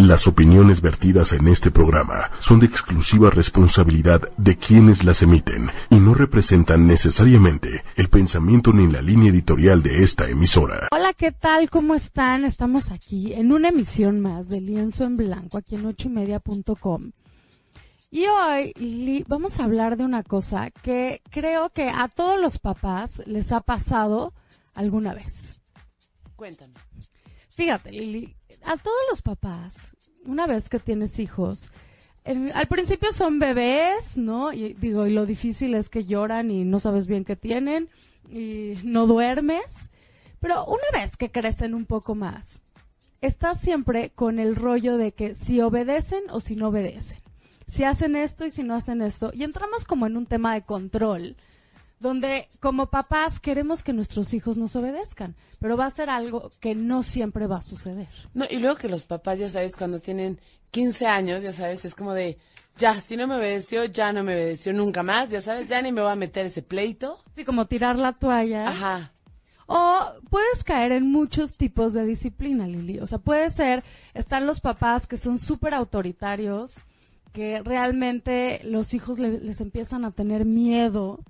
Las opiniones vertidas en este programa son de exclusiva responsabilidad de quienes las emiten y no representan necesariamente el pensamiento ni la línea editorial de esta emisora. Hola, ¿qué tal? ¿Cómo están? Estamos aquí en una emisión más de Lienzo en Blanco, aquí en ochoymedia.com. Y hoy vamos a hablar de una cosa que creo que a todos los papás les ha pasado alguna vez. Cuéntame. Fíjate, Lili, a todos los papás, una vez que tienes hijos, al principio son bebés, ¿no? Y digo, y lo difícil es que lloran y no sabes bien qué tienen y no duermes. Pero una vez que crecen un poco más, estás siempre con el rollo de que si obedecen o si no obedecen. Si hacen esto y si no hacen esto. Y entramos como en un tema de control donde como papás queremos que nuestros hijos nos obedezcan, pero va a ser algo que no siempre va a suceder. No, y luego que los papás, ya sabes, cuando tienen 15 años, ya sabes, es como de, ya, si no me obedeció, ya no me obedeció nunca más, ya sabes, ya ni me voy a meter ese pleito. Sí, como tirar la toalla. Ajá. O puedes caer en muchos tipos de disciplina, Lili. O sea, puede ser, están los papás que son súper autoritarios, que realmente los hijos les empiezan a tener miedo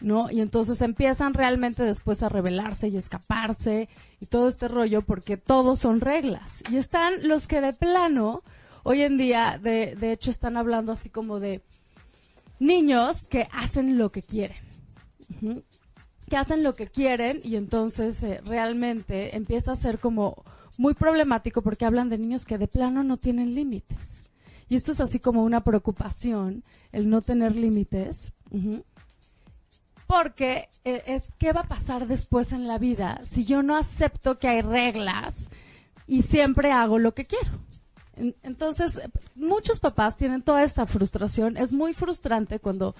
¿no? Y entonces empiezan realmente después a rebelarse y escaparse y todo este rollo porque todos son reglas. Y están los que de plano, hoy en día, de, de hecho, están hablando así como de niños que hacen lo que quieren. Que hacen lo que quieren y entonces eh, realmente empieza a ser como muy problemático porque hablan de niños que de plano no tienen límites. Y esto es así como una preocupación, el no tener límites porque eh, es qué va a pasar después en la vida si yo no acepto que hay reglas y siempre hago lo que quiero. entonces, muchos papás tienen toda esta frustración. Es muy frustrante cuando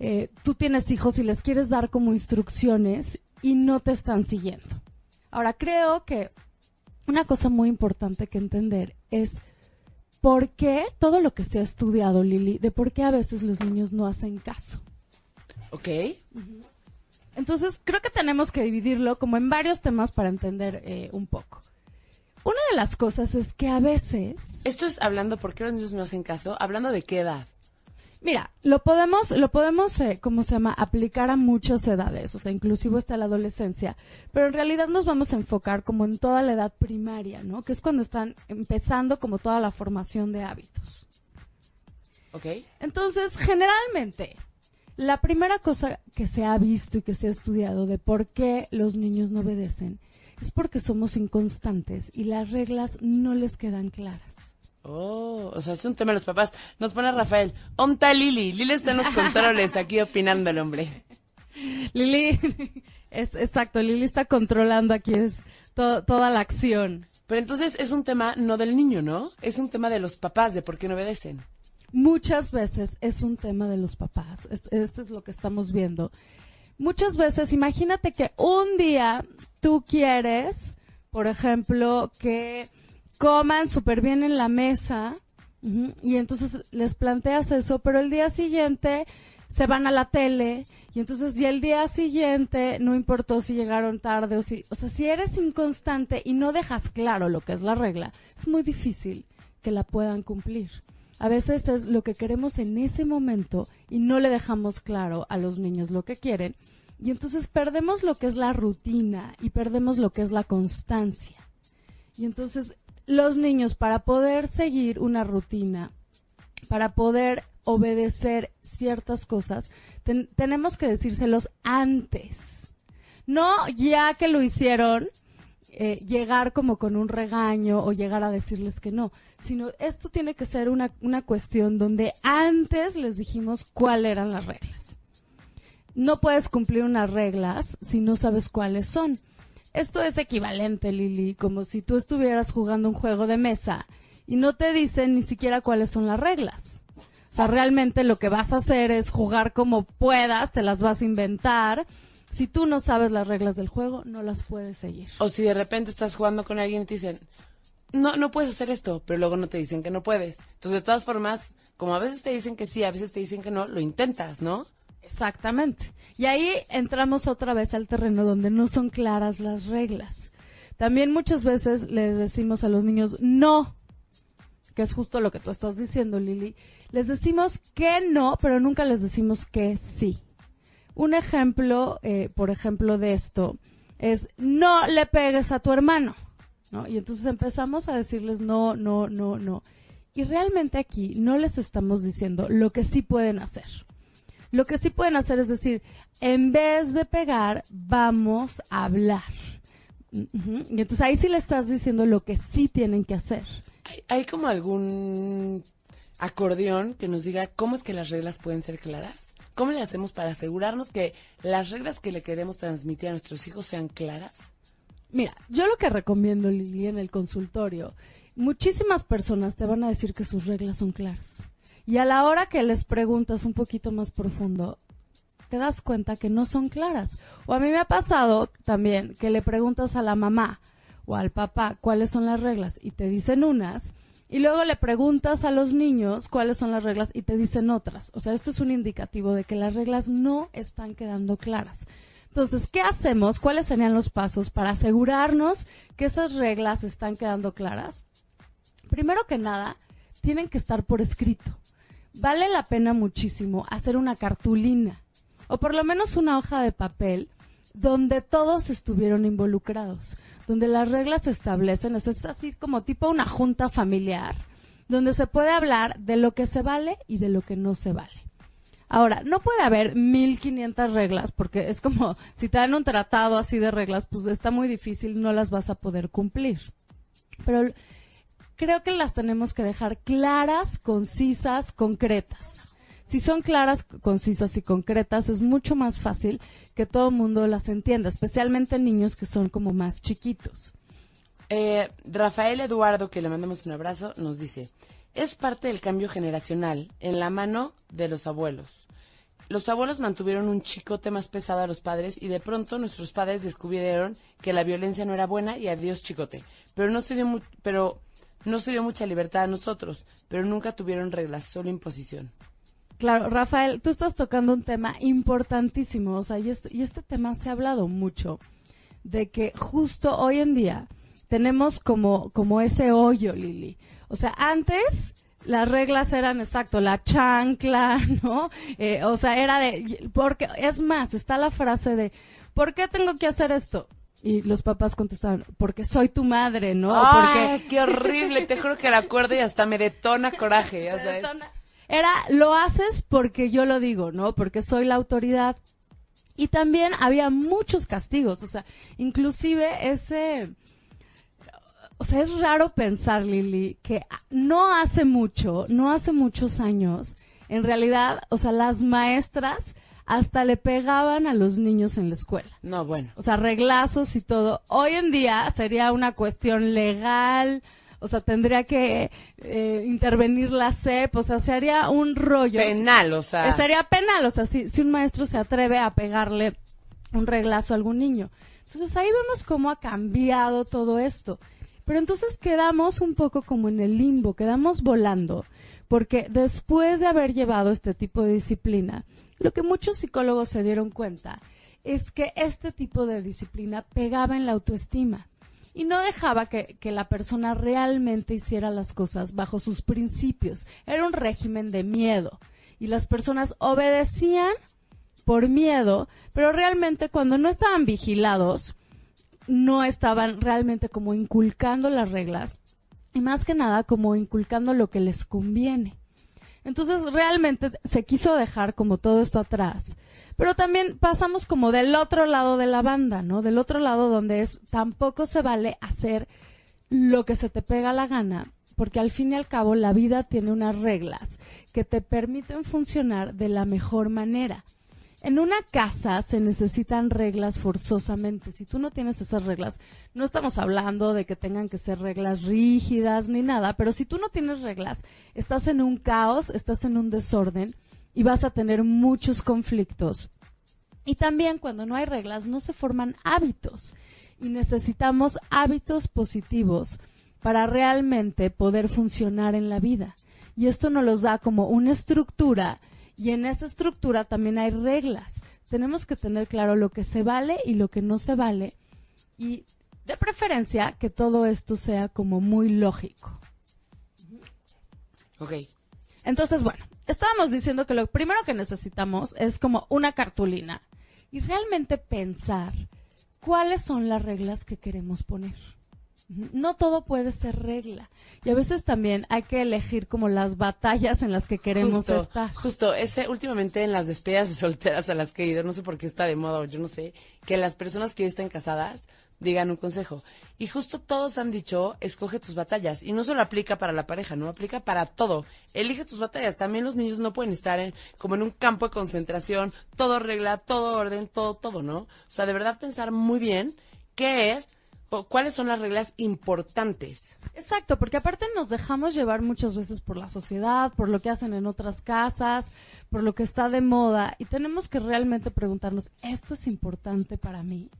eh, tú tienes hijos y les quieres dar como instrucciones y no te están siguiendo. Ahora, creo que una cosa muy importante que entender es por qué todo lo que se ha estudiado, Lili, de por qué a veces los niños no hacen caso. Ok. Entonces, creo que tenemos que dividirlo como en varios temas para entender eh, un poco. Una de las cosas es que a veces... Esto es hablando, ¿por qué los niños no hacen caso? Hablando de qué edad. Mira, lo podemos, lo podemos, eh, ¿cómo se llama? Aplicar a muchas edades, o sea, inclusive hasta la adolescencia. Pero en realidad nos vamos a enfocar como en toda la edad primaria, ¿no? Que es cuando están empezando como toda la formación de hábitos. Ok. Entonces, generalmente, la primera cosa que se ha visto y que se ha estudiado de por qué los niños no obedecen es porque somos inconstantes y las reglas no les quedan claras. Oh, o sea, es un tema de los papás. Nos pone Rafael. Onta Lili. Lili está en los controles aquí opinando el hombre. Lili, es exacto, Lili está controlando aquí es toda la acción. Pero entonces es un tema no del niño, ¿no? Es un tema de los papás, de por qué no obedecen muchas veces es un tema de los papás. Esto es lo que estamos viendo. Muchas veces, imagínate que un día tú quieres, por ejemplo, que coman súper bien en la mesa y entonces les planteas eso, pero el día siguiente se van a la tele y entonces y el día siguiente no importó si llegaron tarde o si, o sea, si eres inconstante y no dejas claro lo que es la regla, es muy difícil que la puedan cumplir. A veces es lo que queremos en ese momento y no le dejamos claro a los niños lo que quieren. Y entonces perdemos lo que es la rutina y perdemos lo que es la constancia. Y entonces los niños para poder seguir una rutina, para poder obedecer ciertas cosas, tenemos que decírselos antes. No ya que lo hicieron, eh, llegar como con un regaño o llegar a decirles que no, sino esto tiene que ser una, una cuestión donde antes les dijimos cuáles eran las reglas. No puedes cumplir unas reglas si no sabes cuáles son. Esto es equivalente, Lili, como si tú estuvieras jugando un juego de mesa y no te dicen ni siquiera cuáles son las reglas. O sea, realmente lo que vas a hacer es jugar como puedas, te las vas a inventar si tú no sabes las reglas del juego, no las puedes seguir. O si de repente estás jugando con alguien y te dicen, no, no puedes hacer esto, pero luego no te dicen que no puedes. Entonces, de todas formas, como a veces te dicen que sí, a veces te dicen que no, lo intentas, ¿no? Exactamente. Y ahí entramos otra vez al terreno donde no son claras las reglas. También muchas veces les decimos a los niños, no, que es justo lo que tú estás diciendo, Lili, les decimos que no, pero nunca les decimos que sí. Un ejemplo, eh, por ejemplo, de esto es no le pegues a tu hermano, Y entonces empezamos a decirles no, no, no, no. Y realmente aquí no les estamos diciendo lo que sí pueden hacer. Lo que sí pueden hacer es decir, en vez de pegar, vamos a hablar. Y entonces ahí sí le estás diciendo lo que sí tienen que hacer. ¿Hay, hay como algún acordeón que nos diga cómo es que las reglas pueden ser claras? ¿Cómo le hacemos para asegurarnos que las reglas que le queremos transmitir a nuestros hijos sean claras? Mira, yo lo que recomiendo, Lili, en el consultorio, muchísimas personas te van a decir que sus reglas son claras. Y a la hora que les preguntas un poquito más profundo, te das cuenta que no son claras. O a mí me ha pasado también que le preguntas a la mamá o al papá cuáles son las reglas y te dicen unas, y luego le preguntas a los niños cuáles son las reglas y te dicen otras. O sea, esto es un indicativo de que las reglas no están quedando claras. Entonces, ¿qué hacemos? ¿Cuáles serían los pasos para asegurarnos que esas reglas están quedando claras? Primero que nada, tienen que estar por escrito. Vale la pena muchísimo hacer una cartulina o por lo menos una hoja de papel donde todos estuvieron involucrados, donde las reglas se establecen, es así como tipo una junta familiar, donde se puede hablar de lo que se vale y de lo que no se vale. Ahora, no puede haber 1500 reglas, porque es como si te dan un tratado así de reglas, pues está muy difícil, no las vas a poder cumplir. Pero creo que las tenemos que dejar claras, concisas, concretas si son claras, concisas y concretas, es mucho más fácil que todo el mundo las entienda, especialmente niños que son como más chiquitos. Eh, Rafael Eduardo, que le mandamos un abrazo, nos dice, es parte del cambio generacional en la mano de los abuelos. Los abuelos mantuvieron un chicote más pesado a los padres y de pronto nuestros padres descubrieron que la violencia no era buena y adiós chicote. Pero no se dio, pero no se dio mucha libertad a nosotros, pero nunca tuvieron reglas, solo imposición. Claro, Rafael, tú estás tocando un tema importantísimo, o sea, y este, y este tema se ha hablado mucho, de que justo hoy en día tenemos como, como ese hoyo, Lili. O sea, antes las reglas eran exacto, la chancla, ¿no? Eh, o sea, era de, porque, es más, está la frase de, ¿por qué tengo que hacer esto? Y los papás contestaban, porque soy tu madre, ¿no? ¡Ay, qué horrible! Te juro que la acuerdo y hasta me detona coraje, ya sabes. Era, lo haces porque yo lo digo, ¿no? Porque soy la autoridad. Y también había muchos castigos, o sea, inclusive ese, o sea, es raro pensar, Lili, que no hace mucho, no hace muchos años, en realidad, o sea, las maestras hasta le pegaban a los niños en la escuela. No, bueno. O sea, reglazos y todo. Hoy en día sería una cuestión legal, o sea, tendría que eh, intervenir la CEP, o sea, se haría un rollo. Penal, o sea. Sería penal, o sea, si, si un maestro se atreve a pegarle un reglazo a algún niño. Entonces ahí vemos cómo ha cambiado todo esto. Pero entonces quedamos un poco como en el limbo, quedamos volando, porque después de haber llevado este tipo de disciplina, lo que muchos psicólogos se dieron cuenta es que este tipo de disciplina pegaba en la autoestima y no dejaba que, la persona realmente hiciera las cosas bajo sus principios. Era un régimen de miedo y las personas obedecían por miedo, pero realmente cuando no estaban vigilados, no estaban realmente como inculcando las reglas y más que nada como inculcando lo que les conviene. Entonces realmente se quiso dejar como todo esto atrás pero también pasamos como del otro lado de la banda, ¿no? Del otro lado donde es tampoco se vale hacer lo que se te pega la gana, porque al fin y al cabo la vida tiene unas reglas que te permiten funcionar de la mejor manera. En una casa se necesitan reglas forzosamente. Si tú no tienes esas reglas, no estamos hablando de que tengan que ser reglas rígidas ni nada, pero si tú no tienes reglas, estás en un caos, estás en un desorden y vas a tener muchos conflictos. Y también cuando no hay reglas no se forman hábitos y necesitamos hábitos positivos para realmente poder funcionar en la vida. Y esto nos los da como una estructura y en esa estructura también hay reglas. Tenemos que tener claro lo que se vale y lo que no se vale y de preferencia que todo esto sea como muy lógico. Ok. Entonces, bueno, estábamos diciendo que lo primero que necesitamos es como una cartulina y realmente pensar cuáles son las reglas que queremos poner. No todo puede ser regla. Y a veces también hay que elegir como las batallas en las que queremos justo, estar. Justo, ese últimamente en las despedidas de solteras a las que he ido, no sé por qué está de moda o yo no sé, que las personas que ya están casadas digan un consejo. Y justo todos han dicho, escoge tus batallas. Y no solo aplica para la pareja, no aplica para todo. Elige tus batallas. También los niños no pueden estar en, como en un campo de concentración, todo regla, todo orden, todo, todo, ¿no? O sea, de verdad pensar muy bien qué es cuáles son las reglas importantes. Exacto, porque aparte nos dejamos llevar muchas veces por la sociedad, por lo que hacen en otras casas, por lo que está de moda, y tenemos que realmente preguntarnos, ¿esto es importante para mí?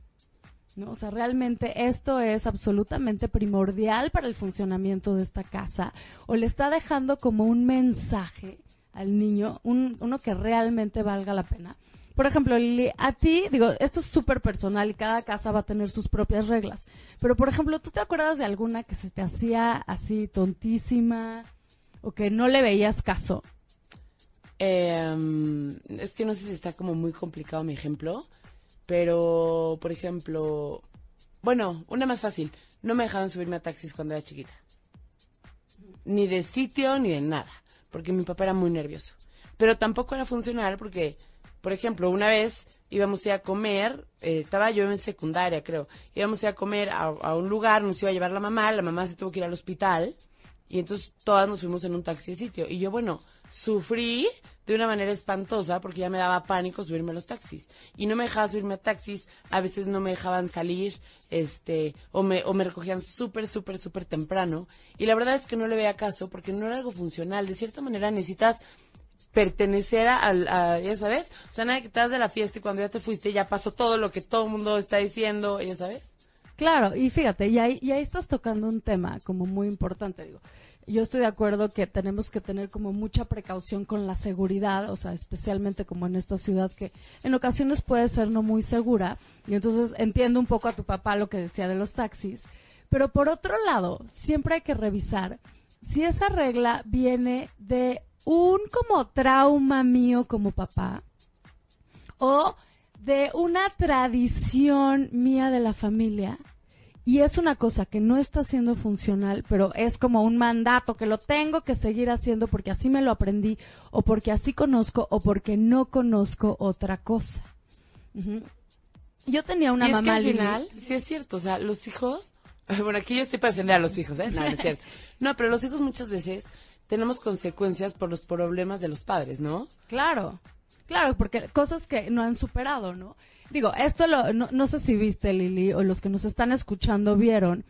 ¿No? O sea, realmente esto es absolutamente primordial para el funcionamiento de esta casa, o le está dejando como un mensaje al niño, un, uno que realmente valga la pena. Por ejemplo, Lili, a ti, digo, esto es súper personal y cada casa va a tener sus propias reglas. Pero, por ejemplo, ¿tú te acuerdas de alguna que se te hacía así tontísima o que no le veías caso? Eh, es que no sé si está como muy complicado mi ejemplo, pero, por ejemplo, bueno, una más fácil. No me dejaban subirme a taxis cuando era chiquita. Ni de sitio ni de nada, porque mi papá era muy nervioso. Pero tampoco era funcional porque por ejemplo, una vez íbamos a ir a comer, eh, estaba yo en secundaria, creo, íbamos a ir a comer a, un lugar, nos iba a llevar la mamá, la mamá se tuvo que ir al hospital, y entonces todas nos fuimos en un taxi de sitio. Y yo, bueno, sufrí de una manera espantosa porque ya me daba pánico subirme a los taxis. Y no me dejaba subirme a taxis, a veces no me dejaban salir, este, o me, o me recogían súper, súper, súper temprano. Y la verdad es que no le veía caso porque no era algo funcional. De cierta manera necesitas pertenecer a, ya sabes, o sea, nada que estás de la fiesta y cuando ya te fuiste ya pasó todo lo que todo el mundo está diciendo, ya sabes. Claro, y fíjate, y ahí, y ahí estás tocando un tema como muy importante, digo. Yo estoy de acuerdo que tenemos que tener como mucha precaución con la seguridad, o sea, especialmente como en esta ciudad que en ocasiones puede ser no muy segura, y entonces entiendo un poco a tu papá lo que decía de los taxis, pero por otro lado, siempre hay que revisar si esa regla viene de un como trauma mío como papá o de una tradición mía de la familia y es una cosa que no está siendo funcional, pero es como un mandato que lo tengo que seguir haciendo porque así me lo aprendí o porque así conozco o porque no conozco otra cosa. Uh -huh. Yo tenía una y es mamá que al final, sí es cierto, o sea, los hijos, bueno, aquí yo estoy para defender a los hijos, ¿eh? No, no es cierto. No, pero los hijos muchas veces tenemos consecuencias por los problemas de los padres, ¿no? Claro, claro, porque cosas que no han superado, ¿no? Digo, esto lo, no, no sé si viste, Lili, o los que nos están escuchando vieron,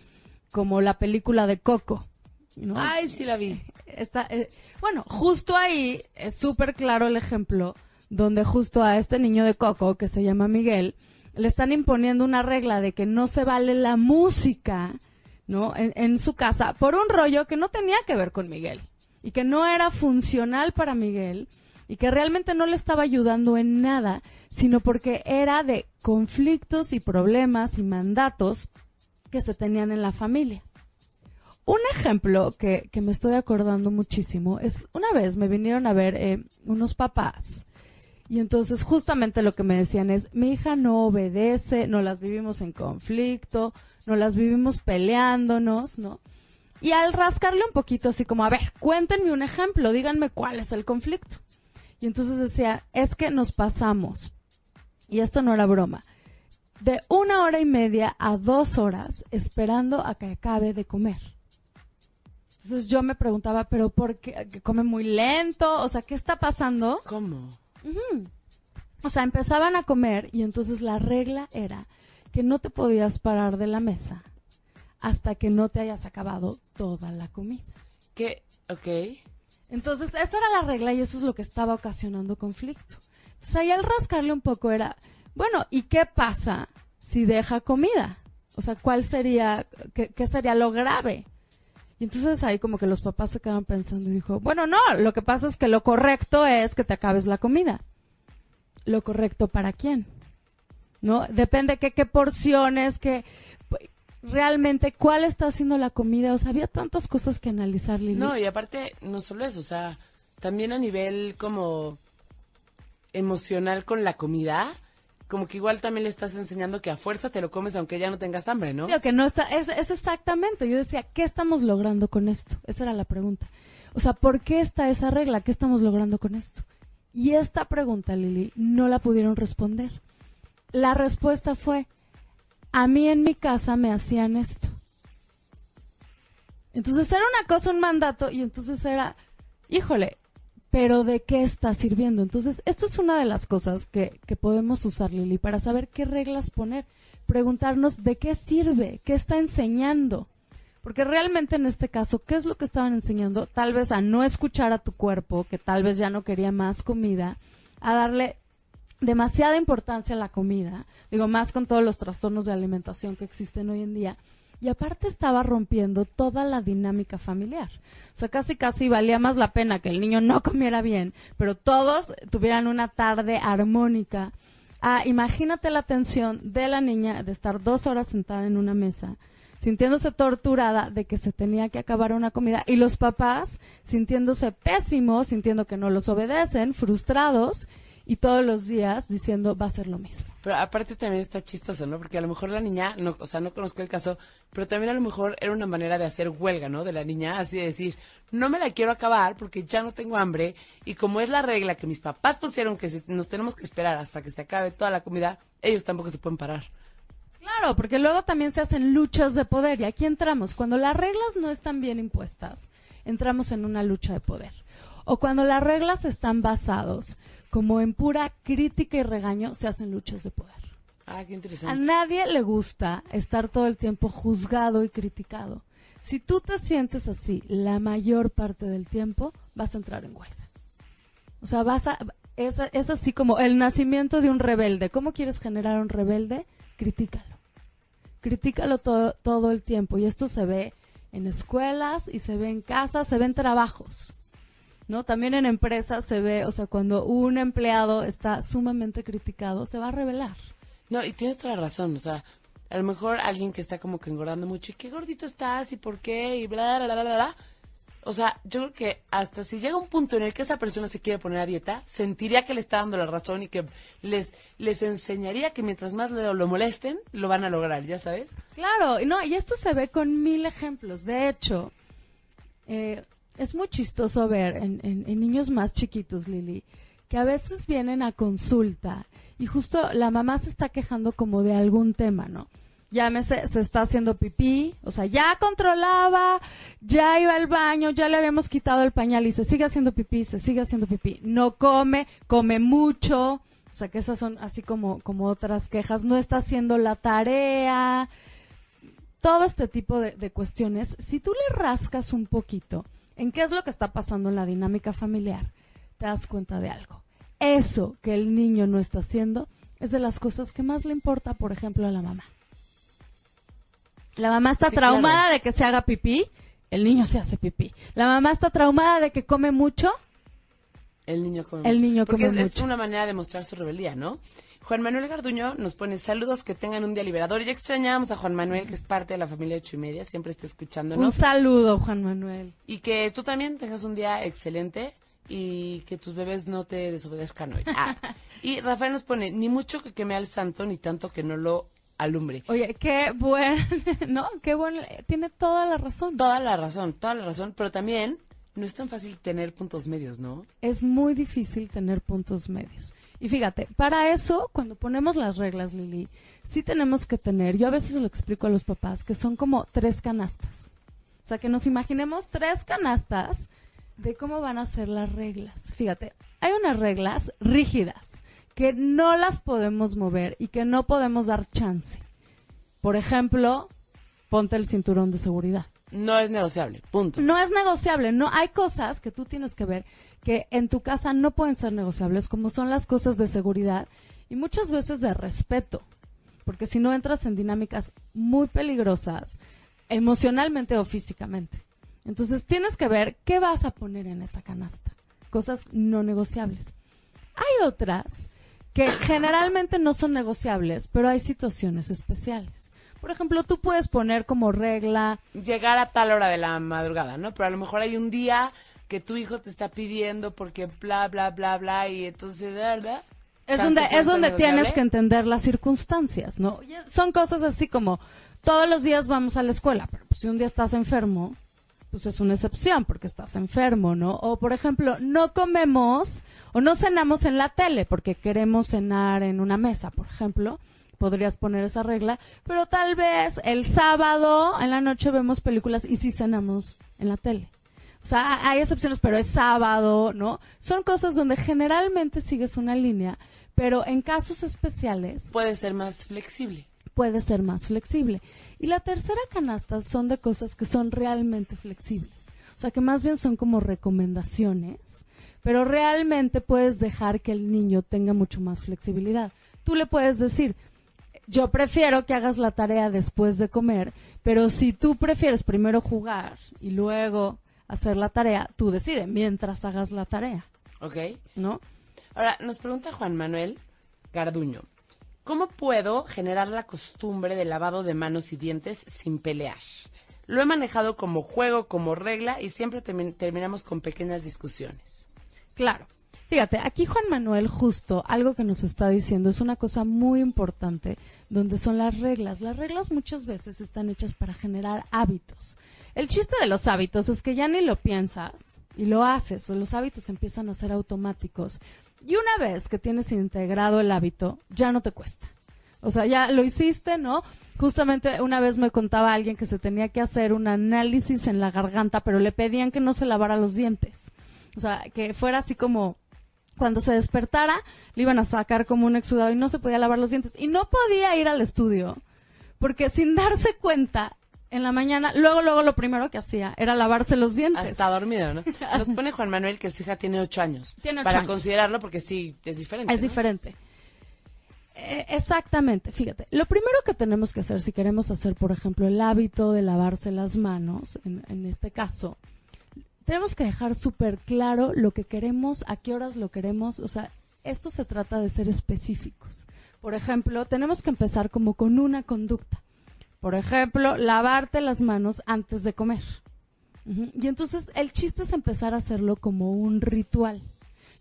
como la película de Coco, ¿no? Ay, sí la vi. Está, eh, bueno, justo ahí es súper claro el ejemplo donde justo a este niño de Coco, que se llama Miguel, le están imponiendo una regla de que no se vale la música, ¿no? En, en su casa, por un rollo que no tenía que ver con Miguel y que no era funcional para Miguel y que realmente no le estaba ayudando en nada, sino porque era de conflictos y problemas y mandatos que se tenían en la familia. Un ejemplo que, que me estoy acordando muchísimo es una vez me vinieron a ver eh, unos papás y entonces justamente lo que me decían es, mi hija no obedece, no las vivimos en conflicto, no las vivimos peleándonos, ¿no? Y al rascarle un poquito así como, a ver, cuéntenme un ejemplo, díganme cuál es el conflicto. Y entonces decía, es que nos pasamos, y esto no era broma, de una hora y media a dos horas esperando a que acabe de comer. Entonces yo me preguntaba, pero ¿por qué? ¿Que come muy lento? O sea, ¿qué está pasando? ¿Cómo? Uh -huh. O sea, empezaban a comer y entonces la regla era que no te podías parar de la mesa hasta que no te hayas acabado toda la comida. ¿Qué? Ok. Entonces, esa era la regla y eso es lo que estaba ocasionando conflicto. Entonces, ahí al rascarle un poco era, bueno, ¿y qué pasa si deja comida? O sea, ¿cuál sería, qué, qué sería lo grave? Y entonces ahí como que los papás se quedaron pensando y dijo, bueno, no, lo que pasa es que lo correcto es que te acabes la comida. ¿Lo correcto para quién? ¿No? Depende qué, qué porciones, qué... realmente cuál está haciendo la comida. O sea, había tantas cosas que analizar, Lili. No, y aparte, no solo eso, o sea, también a nivel como emocional con la comida, como que igual también le estás enseñando que a fuerza te lo comes aunque ya no tengas hambre, ¿no? Sí, que no está, es, es exactamente. Yo decía, ¿qué estamos logrando con esto? Esa era la pregunta. O sea, ¿por qué está esa regla? ¿Qué estamos logrando con esto? Y esta pregunta, Lili, no la pudieron responder. La respuesta fue, a mí en mi casa me hacían esto. Entonces era una cosa, un mandato, y entonces era, híjole, pero ¿de qué está sirviendo? Entonces, esto es una de las cosas que, que podemos usar, Lili, para saber qué reglas poner. Preguntarnos de qué sirve, qué está enseñando. Porque realmente en este caso, ¿qué es lo que estaban enseñando? Tal vez a no escuchar a tu cuerpo, que tal vez ya no quería más comida, a darle demasiada importancia a la comida, digo, más con todos los trastornos de alimentación que existen hoy en día. Y aparte estaba rompiendo toda la dinámica familiar. O sea, casi casi valía más la pena que el niño no comiera bien, pero todos tuvieran una tarde armónica. Ah, imagínate la tensión de la niña de estar dos horas sentada en una mesa sintiéndose torturada de que se tenía que acabar una comida y los papás sintiéndose pésimos, sintiendo que no los obedecen, frustrados y todos los días diciendo va a ser lo mismo. Pero aparte también está chistoso, ¿no? Porque a lo mejor la niña, no, o sea, no conozco el caso, pero también a lo mejor era una manera de hacer huelga, ¿no? De la niña, así de decir, no me la quiero acabar porque ya no tengo hambre y como es la regla que mis papás pusieron que nos tenemos que esperar hasta que se acabe toda la comida, ellos tampoco se pueden parar. Claro, porque luego también se hacen luchas de poder y aquí entramos. Cuando las reglas no están bien impuestas, entramos en una lucha de poder. O cuando las reglas están basados como en pura crítica y regaño, se hacen luchas de poder. Ah, qué interesante. A nadie le gusta estar todo el tiempo juzgado y criticado. Si tú te sientes así la mayor parte del tiempo, vas a entrar en huelga. O sea, vas a, es, es así como el nacimiento de un rebelde. ¿Cómo quieres generar un rebelde? Critícalo critícalo todo, todo el tiempo. Y esto se ve en escuelas y se ve en casas, se ve en trabajos. ¿No? También en empresas se ve, o sea, cuando un empleado está sumamente criticado, se va a revelar. No, y tienes toda la razón, o sea, a lo mejor alguien que está como que engordando mucho, y qué gordito estás, y por qué, y bla, bla, bla, bla, bla, o sea, yo creo que hasta si llega un punto en el que esa persona se quiere poner a dieta, sentiría que le está dando la razón y que les, les enseñaría que mientras más lo, lo molesten, lo van a lograr, ¿ya sabes? Claro, y no, y esto se ve con mil ejemplos. De hecho, eh, es muy chistoso ver en, en, en niños más chiquitos, Lili, que a veces vienen a consulta y justo la mamá se está quejando como de algún tema, ¿no? llámese, se está haciendo pipí, o sea, ya controlaba, ya iba al baño, ya le habíamos quitado el pañal y se sigue haciendo pipí, se sigue haciendo pipí, no come, come mucho, o sea, que esas son así como, como otras quejas, no está haciendo la tarea, todo este tipo de, de cuestiones, si tú le rascas un poquito en qué es lo que está pasando en la dinámica familiar, te das cuenta de algo. Eso que el niño no está haciendo es de las cosas que más le importa, por ejemplo, a la mamá. La mamá está Sí, traumada claro. de que se haga pipí, el niño se hace pipí. La mamá está traumada de que come mucho, El niño come El mucho. niño Porque come es, es mucho. una manera de mostrar su rebeldía, ¿no? Juan Manuel Garduño nos pone saludos, que tengan un día liberador. Y ya extrañamos a Juan Manuel, que es parte de la familia ocho y media, siempre está un escuchándonos. saludo, Juan Manuel. Y que tú también tengas un día excelente y que tus bebés no te desobedezcan hoy. Ah. Y Rafael nos pone, ni mucho que queme al santo, ni tanto que no lo alumbre. Oye, qué buen, ¿no? Qué bueno, tiene toda la razón. Toda la razón, toda la razón, pero también no es tan fácil tener puntos medios, ¿no? Es muy difícil tener puntos medios. Y fíjate, para eso, cuando ponemos las reglas, Lili, sí tenemos que tener, yo a veces lo explico a los papás, que son como tres canastas. O sea, que nos imaginemos tres canastas de cómo van a ser las reglas. Fíjate, hay unas reglas rígidas que no las podemos mover y que no podemos dar chance. Por ejemplo, ponte el cinturón de seguridad. No es negociable, punto. No es negociable, no hay cosas que tú tienes que ver que en tu casa no pueden ser negociables, como son las cosas de seguridad y muchas veces de respeto, porque si no entras en dinámicas muy peligrosas emocionalmente o físicamente. Entonces tienes que ver qué vas a poner en esa canasta, cosas no negociables. Hay otras que generalmente no son negociables, pero hay situaciones especiales. Por ejemplo, tú puedes poner como regla, Llegar a tal hora de la madrugada, ¿no? Pero a lo mejor hay un día que tu hijo te está pidiendo porque bla, bla, bla, bla, y entonces, ¿verdad? es donde, es donde tienes que entender las circunstancias, ¿no? Son cosas así como, todos los días vamos a la escuela, pero pues, si un día estás enfermo, pues es una excepción porque estás enfermo, ¿no? O por ejemplo, no comemos o no cenamos en la tele porque queremos cenar en una mesa, por ejemplo. Podrías poner esa regla, pero tal vez el sábado en la noche vemos películas y sí cenamos en la tele. O sea, hay excepciones, pero es sábado, ¿no? Son cosas donde generalmente sigues una línea, pero en casos especiales Puede ser más flexible. puede ser más flexible. Y la tercera canasta son de cosas que son realmente flexibles. O sea, que más bien son como recomendaciones, pero realmente puedes dejar que el niño tenga mucho más flexibilidad. Tú le puedes decir, yo prefiero que hagas la tarea después de comer, pero si tú prefieres primero jugar y luego hacer la tarea, tú decides mientras hagas la tarea, ¿Ok? ¿no? Ahora, nos pregunta Juan Manuel Garduño. ¿Cómo puedo generar la costumbre de lavado de manos y dientes sin pelear? Lo he manejado como juego, como regla y siempre termi- terminamos con pequeñas discusiones. Claro. Fíjate, aquí Juan Manuel justo algo que nos está diciendo es una cosa muy importante donde son las reglas. Las reglas muchas veces están hechas para generar hábitos. El chiste de los hábitos es que ya ni lo piensas y lo haces o los hábitos empiezan a ser automáticos. Y una vez que tienes integrado el hábito, ya no te cuesta. O sea, ya lo hiciste, ¿no? Justamente una vez me contaba alguien que se tenía que hacer un análisis en la garganta, pero le pedían que no se lavara los dientes. O sea, que fuera así como cuando se despertara, le iban a sacar como un exudado y no se podía lavar los dientes. Y no podía ir al estudio porque sin darse cuenta, en la mañana, luego, luego lo primero que hacía era lavarse los dientes. Hasta dormido, ¿no? Nos pone Juan Manuel que su hija tiene ocho años. Tiene ocho para años. considerarlo porque sí, es diferente. Es ¿no? diferente. Eh, exactamente, fíjate. Lo primero que tenemos que hacer si queremos hacer, por ejemplo, el hábito de lavarse las manos, en, en este caso, tenemos que dejar súper claro lo que queremos, a qué horas lo queremos. O sea, esto se trata de ser específicos. Por ejemplo, tenemos que empezar como con una conducta. Por ejemplo, lavarte las manos antes de comer. Y entonces el chiste es empezar a hacerlo como un ritual.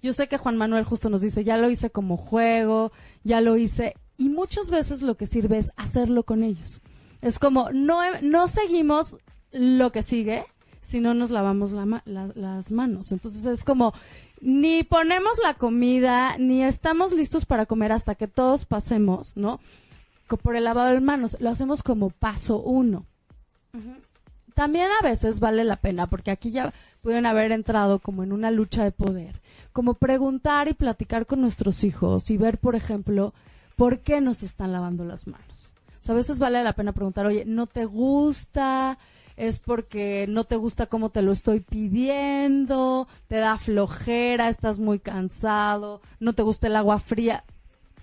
Yo sé que Juan Manuel justo nos dice, ya lo hice como juego, ya lo hice, y muchas veces lo que sirve es hacerlo con ellos. Es como, no, no seguimos lo que sigue si no nos lavamos la ma- la- las manos. Entonces es como, ni ponemos la comida, ni estamos listos para comer hasta que todos pasemos, ¿no? Por el lavado de manos. Lo hacemos como paso uno. También a veces vale la pena, porque aquí ya pueden haber entrado como en una lucha de poder, como preguntar y platicar con nuestros hijos y ver, por ejemplo, por qué nos están lavando las manos. O sea, a veces vale la pena preguntar, oye, ¿no te gusta? ¿Es porque no te gusta cómo te lo estoy pidiendo? ¿Te da flojera? ¿Estás muy cansado? ¿No te gusta el agua fría?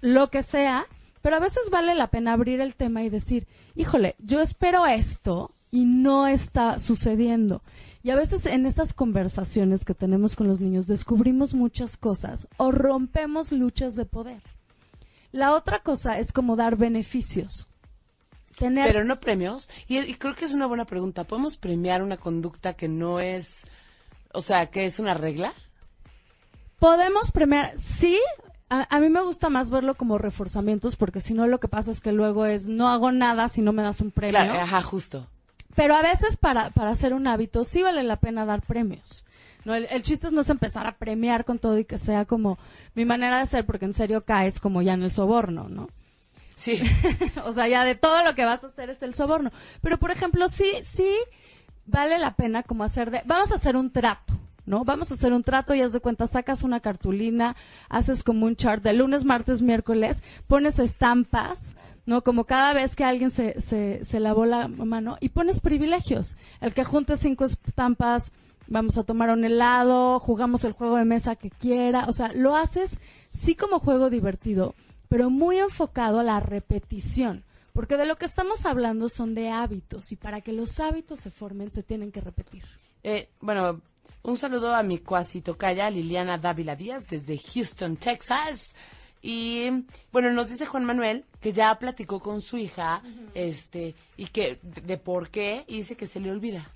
Lo que sea. Pero a veces vale la pena abrir el tema y decir, híjole, yo espero esto y no está sucediendo. Y a veces en esas conversaciones que tenemos con los niños descubrimos muchas cosas o rompemos luchas de poder. La otra cosa es como dar beneficios. Tener Pero no premios. Y, y creo que es una buena pregunta. ¿Podemos premiar una conducta que no es, o sea, que es una regla? Podemos premiar, sí. A, a mí me gusta más verlo como reforzamientos porque si no lo que pasa es que luego es no hago nada si no me das un premio. Claro, ajá, justo. Pero a veces para, para hacer un hábito sí vale la pena dar premios. No, el, el chiste es no es empezar a premiar con todo y que sea como mi manera de ser porque en serio caes como ya en el soborno, ¿no? Sí. o sea, ya de todo lo que vas a hacer es el soborno. Pero, por ejemplo, sí, sí vale la pena como hacer de, vamos a hacer un trato, ¿no? Vamos a hacer un trato y haz de cuenta, sacas una cartulina, haces como un chart de lunes, martes, miércoles, pones estampas, ¿no? Como cada vez que alguien se, se, se lavó la mano y pones privilegios. El que junte cinco estampas, vamos a tomar un helado, jugamos el juego de mesa que quiera, o sea, lo haces sí como juego divertido, pero muy enfocado a la repetición, porque de lo que estamos hablando son de hábitos y para que los hábitos se formen se tienen que repetir. Eh, bueno, un saludo a mi cuasi tocaya Liliana Dávila Díaz desde Houston, Texas. Y bueno, nos dice Juan Manuel que ya platicó con su hija, este, y que de, de por qué, y dice que se le olvida.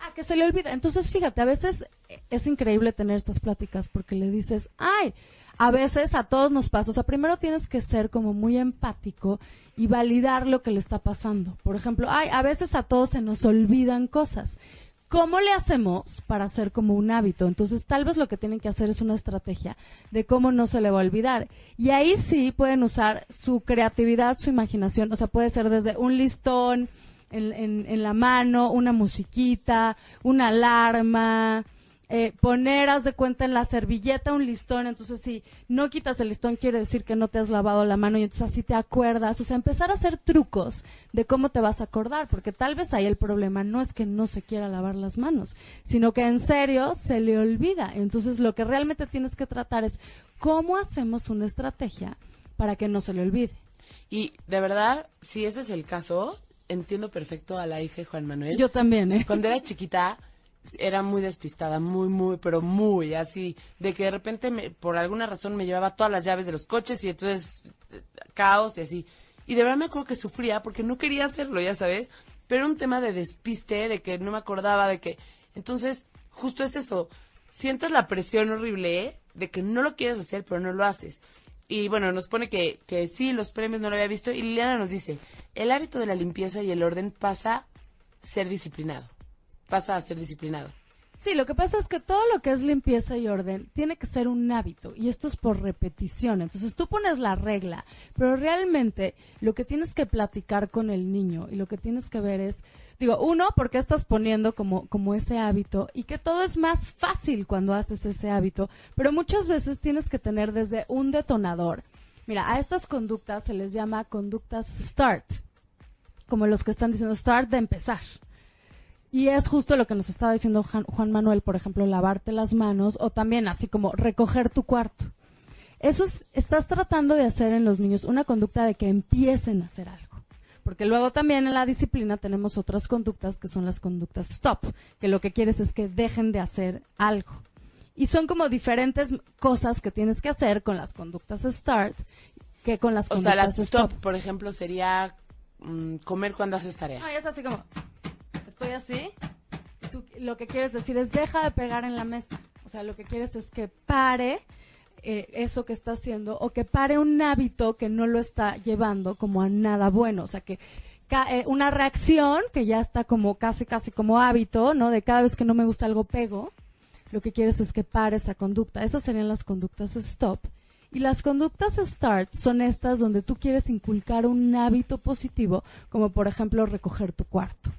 Ah, que se le olvida. Entonces, fíjate, a veces es increíble tener estas pláticas porque le dices, ay, a veces a todos nos pasa. O sea, primero tienes que ser como muy empático y validar lo que le está pasando. Por ejemplo, ay, a veces a todos se nos olvidan cosas. ¿Cómo le hacemos para hacer como un hábito? Entonces, tal vez lo que tienen que hacer es una estrategia de cómo no se le va a olvidar. Y ahí sí pueden usar su creatividad, su imaginación. O sea, puede ser desde un listón en, en, en la mano, una musiquita, una alarma, eh, poner, haz de cuenta, en la servilleta un listón, entonces si no quitas el listón quiere decir que no te has lavado la mano y entonces así te acuerdas, o sea, empezar a hacer trucos de cómo te vas a acordar, porque tal vez ahí el problema no es que no se quiera lavar las manos, sino que en serio se le olvida, entonces lo que realmente tienes que tratar es cómo hacemos una estrategia para que no se le olvide. Y de verdad, si ese es el caso, entiendo perfecto a la hija de Juan Manuel. Yo también, ¿eh? Cuando era chiquita, era muy despistada, muy, muy, pero muy así, de que de repente me, por alguna razón me llevaba todas las llaves de los coches y entonces caos y así. Y de verdad me acuerdo que sufría porque no quería hacerlo, ya sabes, pero era un tema de despiste, de que no me acordaba, de que... Entonces, justo es eso, sientes la presión horrible ¿eh? de que no lo quieres hacer, pero no lo haces. Y bueno, nos pone que, que sí, los premios no lo había visto. Y Liliana nos dice, el hábito de la limpieza y el orden pasa ser disciplinado pasa a ser disciplinado. Sí, lo que pasa es que todo lo que es limpieza y orden tiene que ser un hábito y esto es por repetición. Entonces tú pones la regla, pero realmente lo que tienes que platicar con el niño y lo que tienes que ver es, digo, uno, ¿por qué estás poniendo como, como ese hábito? Y que todo es más fácil cuando haces ese hábito, pero muchas veces tienes que tener desde un detonador. Mira, a estas conductas se les llama conductas START, como los que están diciendo START de empezar. Y es justo lo que nos estaba diciendo Juan Manuel, por ejemplo, lavarte las manos o también así como recoger tu cuarto. Eso es, estás tratando de hacer en los niños una conducta de que empiecen a hacer algo. Porque luego también en la disciplina tenemos otras conductas que son las conductas stop, que lo que quieres es que dejen de hacer algo. Y son como diferentes cosas que tienes que hacer con las conductas start que con las o conductas sea, las stop, stop. por ejemplo, sería mm, comer cuando haces tarea. No, es así como, estoy así. Tú lo que quieres decir es deja de pegar en la mesa. O sea, lo que quieres es que pare eh, eso que está haciendo o que pare un hábito que no lo está llevando como a nada bueno. O sea, que eh, una reacción que ya está como casi, casi como hábito, ¿no? De cada vez que no me gusta algo pego. Lo que quieres es que pare esa conducta. Esas serían las conductas stop. Y las conductas start son estas donde tú quieres inculcar un hábito positivo, como por ejemplo recoger tu cuarto.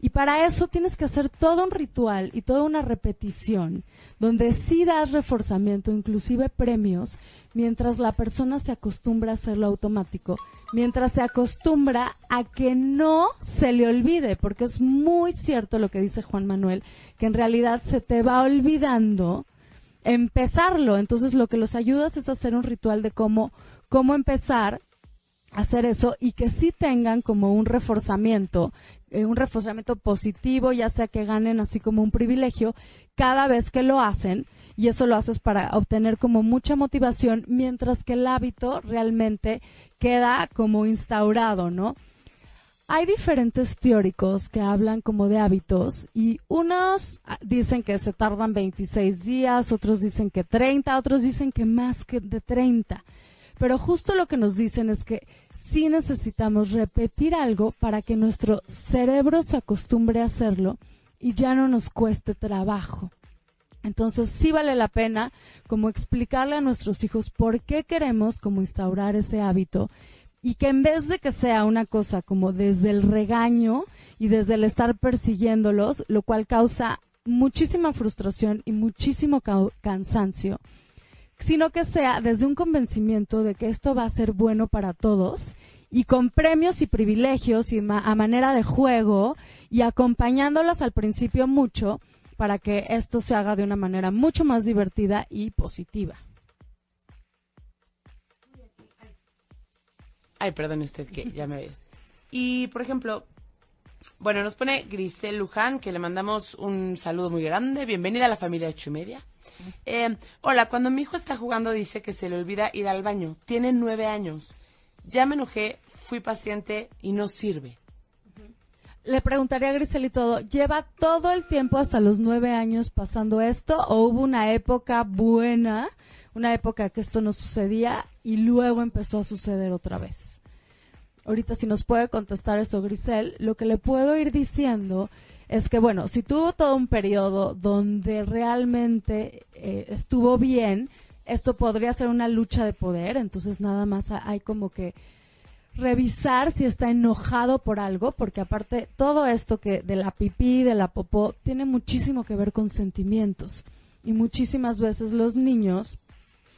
Y para eso tienes que hacer todo un ritual y toda una repetición, donde sí das reforzamiento, inclusive premios, mientras la persona se acostumbra a hacerlo automático, mientras se acostumbra a que no se le olvide, porque es muy cierto lo que dice Juan Manuel, que en realidad se te va olvidando empezarlo. Entonces lo que los ayudas es hacer un ritual de cómo, cómo empezar hacer eso y que sí tengan como un reforzamiento, eh, un reforzamiento positivo, ya sea que ganen así como un privilegio cada vez que lo hacen y eso lo haces para obtener como mucha motivación mientras que el hábito realmente queda como instaurado, ¿no? Hay diferentes teóricos que hablan como de hábitos y unos ah, dicen que se tardan 26 días, otros dicen que 30, otros dicen que más que de 30. Pero justo lo que nos dicen es que sí necesitamos repetir algo para que nuestro cerebro se acostumbre a hacerlo y ya no nos cueste trabajo. Entonces sí vale la pena como explicarle a nuestros hijos por qué queremos como instaurar ese hábito y que en vez de que sea una cosa como desde el regaño y desde el estar persiguiéndolos, lo cual causa muchísima frustración y muchísimo cansancio, sino que sea desde un convencimiento de que esto va a ser bueno para todos y con premios y privilegios y ma- a manera de juego y acompañándolos al principio mucho para que esto se haga de una manera mucho más divertida y positiva. Ay, perdone usted que ya me ve. Y, por ejemplo, Bueno, nos pone Grisel Luján, que le mandamos un saludo muy grande. Bienvenida a la familia ocho y. Eh, hola, cuando mi hijo está jugando dice que se le olvida ir al baño. Tiene nueve años. Ya me enojé, fui paciente y no sirve. Le preguntaría a Grisel y todo, ¿lleva todo el tiempo hasta los nueve años pasando esto o hubo una época buena, una época que esto no sucedía y luego empezó a suceder otra vez? Ahorita si nos puede contestar eso Grisel, lo que le puedo ir diciendo es que, bueno, si tuvo todo un periodo donde realmente eh, estuvo bien, esto podría ser una lucha de poder, entonces nada más hay como que revisar si está enojado por algo, porque aparte todo esto que de la pipí, de la popó, tiene muchísimo que ver con sentimientos. Y muchísimas veces los niños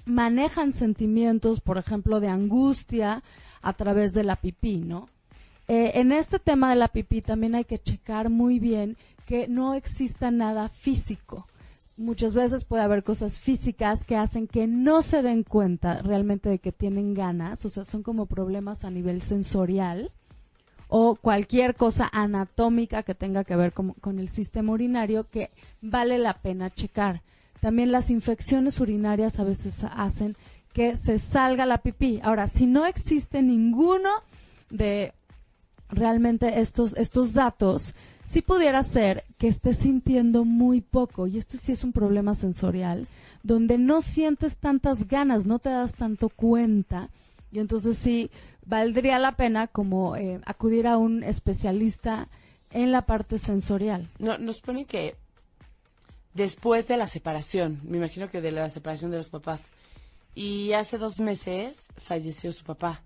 manejan sentimientos, por ejemplo, de angustia a través de la pipí, ¿no? Eh, en este tema de la pipí también hay que checar muy bien que no exista nada físico muchas veces puede haber cosas físicas que hacen que no se den cuenta realmente de que tienen ganas, o sea, son como problemas a nivel sensorial o cualquier cosa anatómica que tenga que ver con, con, el sistema urinario que vale la pena checar. También las infecciones urinarias a veces hacen que se salga la pipí. Ahora, si no existe ninguno de realmente estos, estos datos, si pudiera ser que estés sintiendo muy poco, y esto sí es un problema sensorial, donde no sientes tantas ganas, no te das tanto cuenta, y entonces sí valdría la pena como eh, acudir a un especialista en la parte sensorial. No, nos pone que después de la separación, me imagino que de la separación de los papás, y hace dos meses falleció su papá.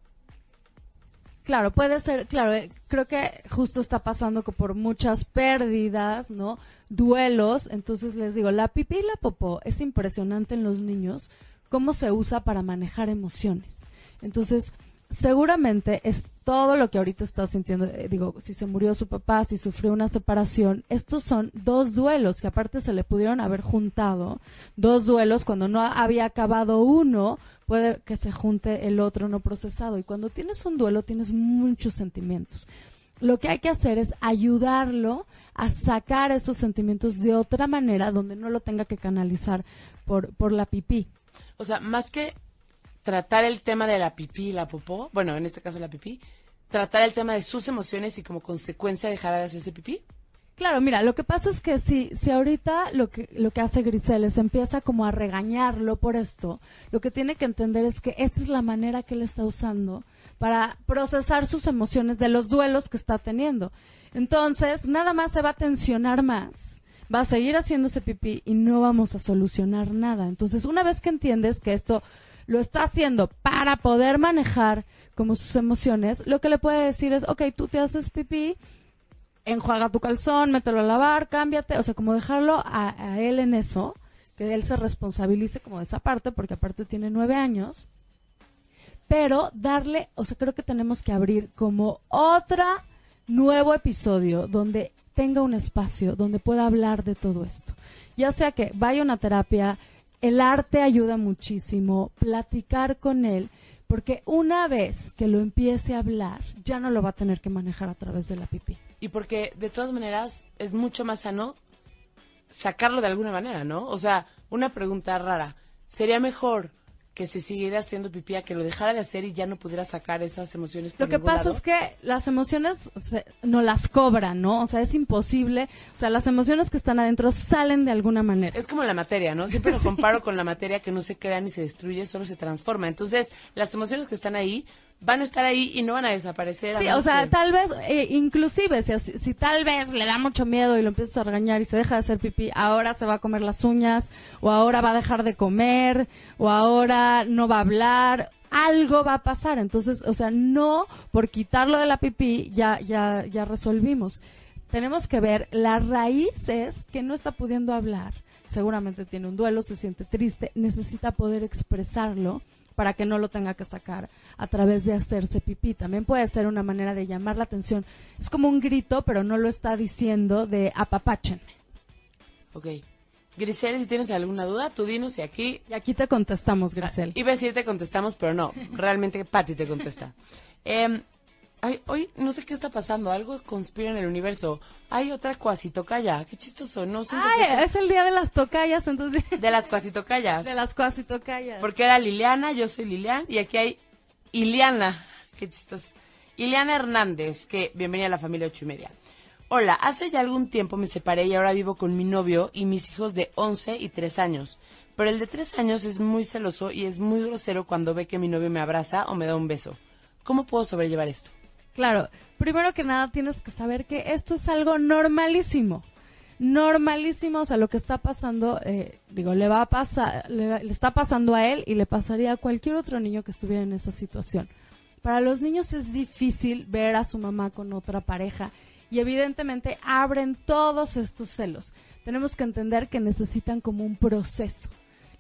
Claro, puede ser, claro, eh, creo que justo está pasando por muchas pérdidas, ¿no? Duelos, entonces les digo, la pipí y la popó es impresionante en los niños cómo se usa para manejar emociones. Entonces, seguramente es todo lo que ahorita está sintiendo, eh, digo, si se murió su papá, si sufrió una separación, estos son dos duelos que aparte se le pudieron haber juntado, dos duelos cuando no había acabado uno, puede que se junte el otro no procesado y cuando tienes un duelo tienes muchos sentimientos. Lo que hay que hacer es ayudarlo a sacar esos sentimientos de otra manera donde no lo tenga que canalizar por, por la pipí. O sea, más que tratar el tema de la pipí y la popó, bueno, en este caso la pipí, tratar el tema de sus emociones y como consecuencia dejar de hacerse pipí. Claro, mira, lo que pasa es que si, si ahorita lo que, lo que hace Grisel es empieza como a regañarlo por esto, lo que tiene que entender es que esta es la manera que él está usando para procesar sus emociones de los duelos que está teniendo. Entonces, nada más se va a tensionar más, va a seguir haciéndose pipí y no vamos a solucionar nada. Entonces, una vez que entiendes que esto lo está haciendo para poder manejar como sus emociones, lo que le puede decir es, ok, tú te haces pipí, enjuaga tu calzón, mételo a lavar, cámbiate, o sea, como dejarlo a, él en eso, que él se responsabilice como de esa parte, porque aparte tiene nueve años, pero darle, o sea, creo que tenemos que abrir como otra nuevo episodio donde tenga un espacio donde pueda hablar de todo esto. Ya sea que vaya a una terapia, el arte ayuda muchísimo, platicar con él, porque una vez que lo empiece a hablar, ya no lo va a tener que manejar a través de la pipí. Y porque de todas maneras es mucho más sano sacarlo de alguna manera, ¿no? O sea, una pregunta rara. ¿Sería mejor que se siguiera haciendo pipí, que lo dejara de hacer y ya no pudiera sacar esas emociones. Por lo que pasa es que las emociones no las cobran, ¿no? O sea, es imposible. O sea, las emociones que están adentro salen de alguna manera. Es como la materia, ¿no? Siempre lo comparo con la materia que no se crea ni se destruye, solo se transforma. Entonces, las emociones que están ahí van a estar ahí y no van a desaparecer. Sí, o sea, tal vez, eh, inclusive, si, si, tal vez le da mucho miedo y lo empiezas a regañar y se deja de hacer pipí, ahora se va a comer las uñas, o ahora va a dejar de comer, o ahora no va a hablar, algo va a pasar. Entonces, o sea, no por quitarlo de la pipí ya, ya, ya resolvimos. Tenemos que ver, la raíz es que no está pudiendo hablar. Seguramente tiene un duelo, se siente triste, necesita poder expresarlo para que no lo tenga que sacar a través de hacerse pipí. También puede ser una manera de llamar la atención. Es como un grito, pero no lo está diciendo de apapáchenme. Ok. Grisel, si tienes alguna duda, tú dinos y aquí... Y aquí te contestamos, Grisel. iba a decir te contestamos, pero no. Realmente Patti te contesta. Em, Ay, hoy no sé qué está pasando, algo conspira en el universo. Hay otra cuasitocaya, qué chistoso, no. Ay, es el día de las tocayas, entonces. De las cuasitocayas. De las cuasitocayas. Porque era Liliana, yo soy Lilian, y aquí hay Iliana, qué chistoso. Iliana Hernández, que bienvenida a la familia ocho y media. Hola, hace ya algún tiempo me separé y ahora vivo con mi novio y mis hijos de 11 y 3 años. Pero el de 3 años es muy celoso y es muy grosero cuando ve que mi novio me abraza o me da un beso. ¿Cómo puedo sobrellevar esto? Claro, primero que nada tienes que saber que esto es algo normalísimo. Normalísimo, o sea, lo que está pasando, eh, digo, le va a pasar, le, le está pasando a él y le pasaría a cualquier otro niño que estuviera en esa situación. Para los niños es difícil ver a su mamá con otra pareja y evidentemente abren todos estos celos. Tenemos que entender que necesitan como un proceso.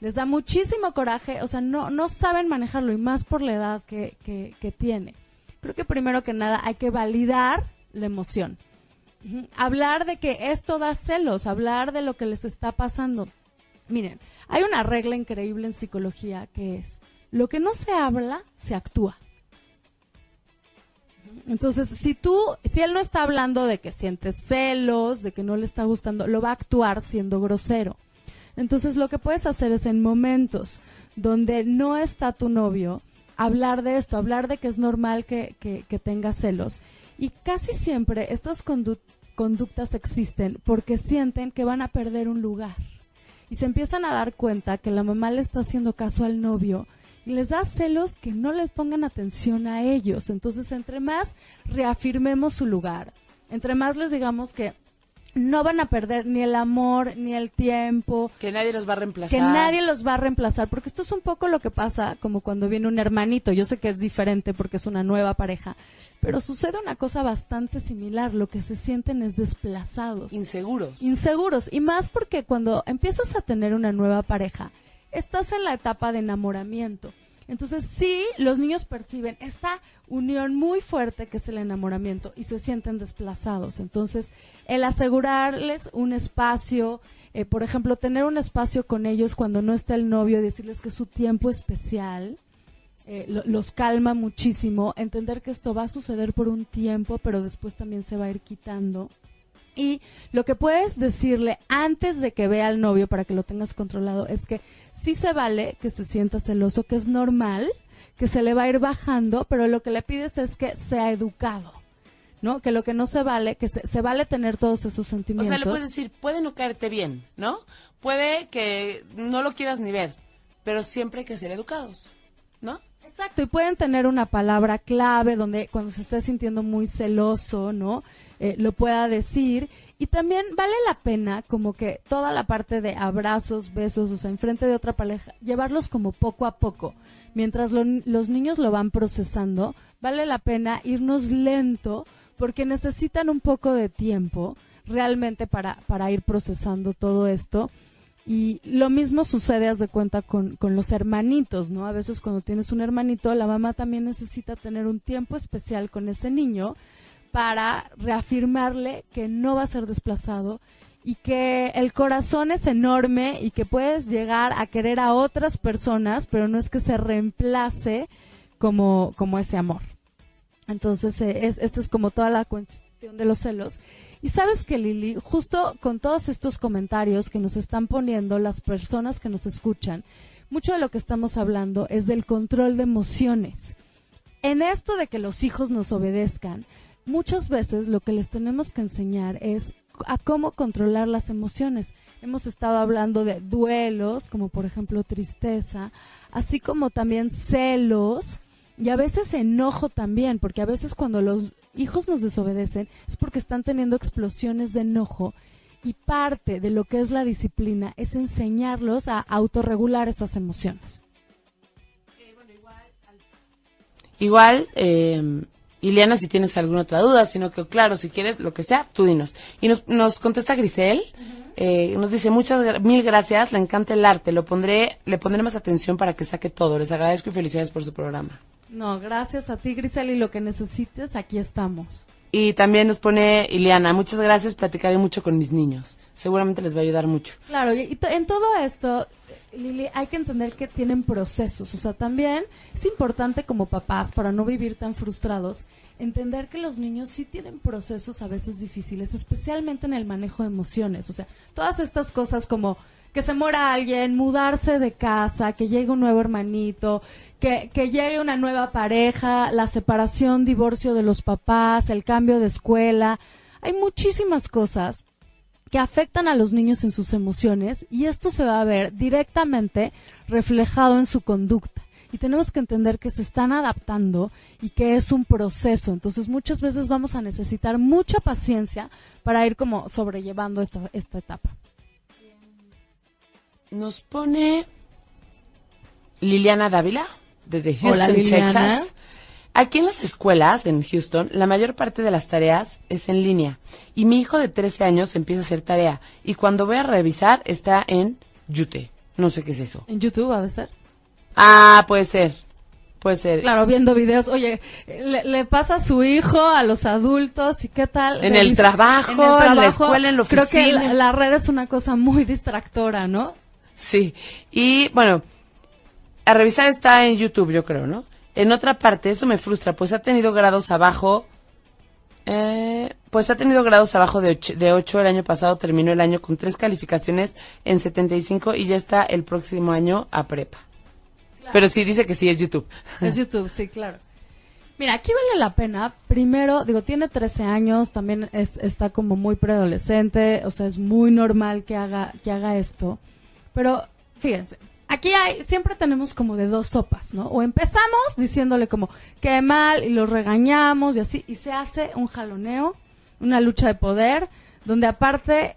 Les da muchísimo coraje, o sea, no, no saben manejarlo y más por la edad que, que, que tiene creo que primero que nada hay que validar la emoción. Hablar de que esto da celos, hablar de lo que les está pasando. Miren, hay una regla increíble en psicología que es, lo que no se habla, se actúa. Entonces, si tú, si él no está hablando de que siente celos, de que no le está gustando, lo va a actuar siendo grosero. Entonces, lo que puedes hacer es en momentos donde no está tu novio, hablar de esto, hablar de que es normal que, que, que tenga celos. Y casi siempre estas condu- conductas existen porque sienten que van a perder un lugar. Y se empiezan a dar cuenta que la mamá le está haciendo caso al novio y les da celos que no les pongan atención a ellos. Entonces, entre más reafirmemos su lugar, entre más les digamos que no van a perder ni el amor, ni el tiempo, Que nadie los va a reemplazar. que nadie los va a reemplazar, porque esto es un poco lo que pasa como cuando viene un hermanito. Yo sé que es diferente porque es una nueva pareja, pero sucede una cosa bastante similar. Lo que se sienten es desplazados, Inseguros. inseguros, y más porque cuando empiezas a tener una nueva pareja, estás en la etapa de enamoramiento. Entonces sí, los niños perciben esta unión muy fuerte que es el enamoramiento y se sienten desplazados. Entonces, el asegurarles un espacio, eh, por ejemplo, tener un espacio con ellos cuando no está el novio, decirles que es su tiempo especial, eh, lo- los calma muchísimo, entender que esto va a suceder por un tiempo, pero después también se va a ir quitando. Y lo que puedes decirle antes de que vea al novio para que lo tengas controlado es que sí se vale que se sienta celoso, que es normal, que se le va a ir bajando, pero lo que le pides es que sea educado, ¿no? Que lo que no se vale, que se, se vale tener todos esos O sentimientos. sea, le puedes decir, puede no caerte bien, ¿no? Puede que no lo quieras ni ver, pero siempre hay que ser educados, ¿no? Exacto, y pueden tener una palabra clave donde cuando se esté sintiendo muy celoso, ¿no? Eh, lo pueda decir. Y también vale la pena como que toda la parte de abrazos, besos, o sea, enfrente de otra pareja, llevarlos como poco a poco. Mientras lo- los niños lo van procesando, vale la pena irnos lento porque necesitan un poco de tiempo realmente para, para ir procesando todo esto. Y lo mismo sucede, haz de cuenta, con, con los hermanitos, ¿no? A veces cuando tienes un hermanito, la mamá también necesita tener un tiempo especial con ese niño para reafirmarle que no va a ser desplazado y que el corazón es enorme y que puedes llegar a querer a otras personas, pero no es que se reemplace como, como ese amor. Entonces, eh, es, esta es como toda la cuestión de los celos. Y sabes que Lili, justo con todos estos comentarios que nos están poniendo las personas que nos escuchan, mucho de lo que estamos hablando es del control de emociones. En esto de que los hijos nos obedezcan, muchas veces lo que les tenemos que enseñar es a cómo controlar las emociones. Hemos estado hablando de duelos, como por ejemplo tristeza, así como también celos y a veces enojo también, porque a veces cuando los hijos nos desobedecen es porque están teniendo explosiones de enojo y parte de lo que es la disciplina es enseñarlos a autorregular esas emociones. Igual, eh, Ileana, si tienes alguna otra duda, sino que, claro, si quieres, lo que sea, tú dinos. Y nos, nos contesta Grisel, eh, nos dice, muchas, mil gracias, le encanta el arte, lo pondré, le pondré más atención para que saque todo. Les agradezco y felicidades por su programa. No, gracias a ti, Grisel, y lo que necesites, aquí estamos. Y también nos pone Ileana, muchas gracias, platicaré mucho con mis niños. Seguramente les va a ayudar mucho. Claro, y, en todo esto, Lili, hay que entender que tienen procesos. O sea, también es importante como papás, para no vivir tan frustrados, entender que los niños sí tienen procesos a veces difíciles, especialmente en el manejo de emociones. O sea, todas estas cosas como que se muera alguien, mudarse de casa, que llegue un nuevo hermanito, que, que llegue una nueva pareja, la separación, divorcio de los papás, el cambio de escuela. Hay muchísimas cosas que afectan a los niños en sus emociones y esto se va a ver directamente reflejado en su conducta. Y tenemos que entender que se están adaptando y que es un proceso. Entonces muchas veces vamos a necesitar mucha paciencia para ir como sobrellevando esta, esta etapa. Nos pone Liliana Dávila desde Houston, Hola, Liliana. Texas. Aquí en las escuelas, en Houston, la mayor parte de las tareas es en línea. Y mi hijo de 13 años empieza a hacer tarea. Y cuando voy a revisar, está en Yute. No sé qué es eso. En YouTube ha de ser. Ah, puede ser. Puede ser. Claro, viendo videos. Oye, le, le pasa a su hijo, a los adultos, ¿y qué tal? En el Revis- trabajo, en la escuela, en la Creo que oficina. la, la red es una cosa muy distractora, ¿no? Sí. Y bueno, a revisar está en YouTube, yo creo, ¿no? En otra parte, eso me frustra, pues ha tenido grados abajo. Eh, pues ha tenido grados abajo de 8, de 8 el año pasado, terminó el año con tres calificaciones en 75 y ya está el próximo año a prepa. Pero sí dice que sí es YouTube. Es YouTube, sí, claro. Mira, aquí vale la pena. Primero, digo, tiene 13 años, también es- está como muy preadolescente, o sea, es muy normal que haga, que haga esto. Pero, fíjense, aquí hay, siempre tenemos como de dos sopas, ¿no? O empezamos diciéndole como, qué mal, y los regañamos y así, y se hace un jaloneo, una lucha de poder, donde aparte,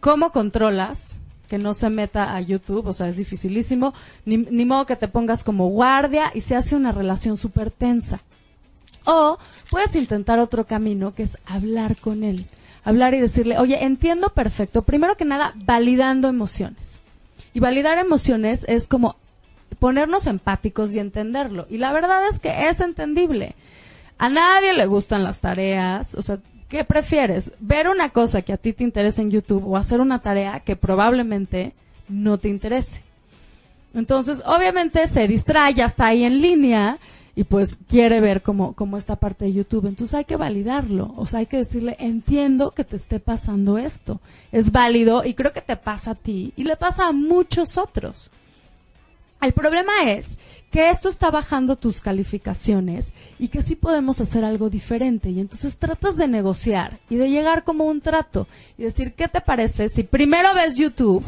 ¿cómo controlas? que no se meta a YouTube, o sea, es dificilísimo, ni, ni modo que te pongas como guardia y se hace una relación súper tensa. O puedes intentar otro camino que es hablar con él, hablar y decirle, oye, entiendo perfecto, primero que nada, validando emociones. Y validar emociones es como ponernos empáticos y entenderlo. Y la verdad es que es entendible. A nadie le gustan las tareas, o sea, ¿qué prefieres? ¿Ver una cosa que a ti te interesa en YouTube o hacer una tarea que probablemente no te interese? Entonces, obviamente se distrae, ya está ahí en línea y pues quiere ver como, como esta parte de YouTube. Entonces hay que validarlo, o sea, hay que decirle, entiendo que te esté pasando esto, es válido y creo que te pasa a ti y le pasa a muchos otros. El problema es que esto está bajando tus calificaciones y que sí podemos hacer algo diferente. Y entonces tratas de negociar y de llegar como un trato y decir, ¿qué te parece si primero ves YouTube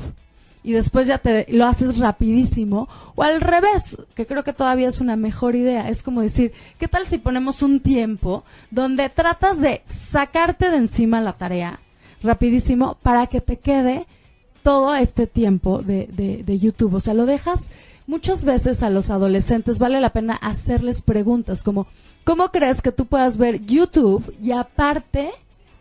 y después ya te lo haces rapidísimo? O al revés, que creo que todavía es una mejor idea. Es como decir, ¿qué tal si ponemos un tiempo donde tratas de sacarte de encima la tarea rapidísimo para que te quede todo este tiempo de, de, de YouTube. O sea, lo dejas muchas veces a los adolescentes, vale la pena hacerles preguntas como, ¿cómo crees que tú puedas ver YouTube y aparte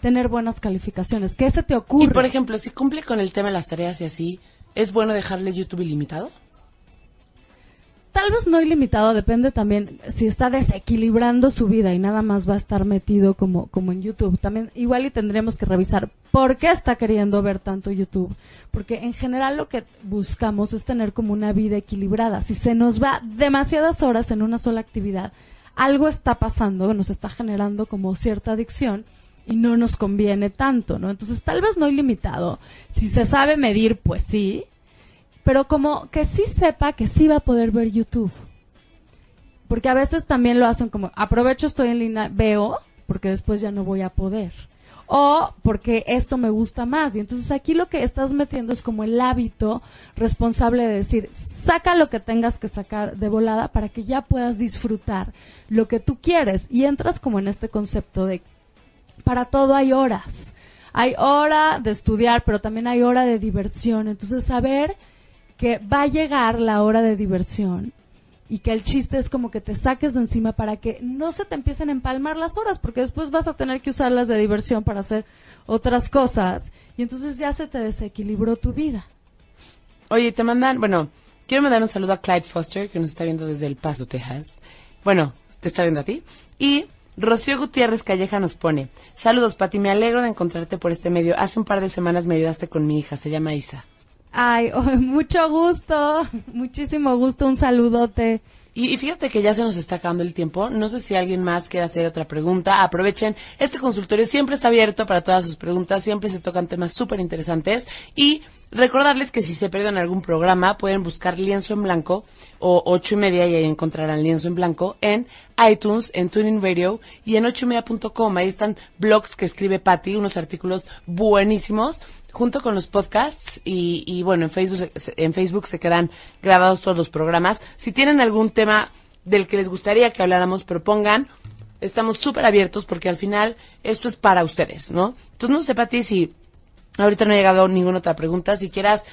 tener buenas calificaciones? ¿Qué se te ocurre? Y por ejemplo, si cumple con el tema de las tareas y así, ¿es bueno dejarle YouTube ilimitado? Tal vez no ilimitado, depende también si está desequilibrando su vida y nada más va a estar metido como, como en YouTube. También igual y tendremos que revisar por qué está queriendo ver tanto YouTube. Porque en general lo que buscamos es tener como una vida equilibrada. Si se nos va demasiadas horas en una sola actividad, algo está pasando, nos está generando como cierta adicción y no nos conviene tanto, ¿no? Entonces tal vez no ilimitado. Si se sabe medir, pues sí, pero como que sí sepa que sí va a poder ver YouTube. Porque a veces también lo hacen como, aprovecho, estoy en línea, veo, porque después ya no voy a poder. O porque esto me gusta más. Y entonces aquí lo que estás metiendo es como el hábito responsable de decir, saca lo que tengas que sacar de volada para que ya puedas disfrutar lo que tú quieres. Y entras como en este concepto de, para todo hay horas. Hay hora de estudiar, pero también hay hora de diversión. Entonces saber que va a llegar la hora de diversión y que el chiste es como que te saques de encima para que no se te empiecen a empalmar las horas, porque después vas a tener que usarlas de diversión para hacer otras cosas y entonces ya se te desequilibró tu vida. Oye, te mandan, bueno, quiero mandar un saludo a Clyde Foster, que nos está viendo desde El Paso, Texas. Bueno, te está viendo a ti. Y Rocío Gutiérrez Calleja nos pone, saludos Pati, me alegro de encontrarte por este medio. Hace un par de semanas me ayudaste con mi hija, se llama Isa. Ay, mucho gusto, muchísimo gusto, un saludote. Y, fíjate que ya se nos está acabando el tiempo. No sé si alguien más quiere hacer otra pregunta. Aprovechen. Este consultorio siempre está abierto para todas sus preguntas. Siempre se tocan temas súper interesantes. Y recordarles que si se pierden algún programa, pueden buscar Lienzo en Blanco o ocho y media y ahí encontrarán Lienzo en Blanco en iTunes, en Tuning Radio y en ocho y media.com. Ahí están blogs que escribe Patty, unos artículos buenísimos junto con los podcasts y, y, bueno, en Facebook, en Facebook se quedan grabados todos los programas. Si tienen algún tema del que les gustaría que habláramos, propongan. Estamos súper abiertos porque al final esto es para ustedes, ¿no? Entonces no sé, Pati, si ahorita no ha llegado ninguna otra pregunta, si quieras,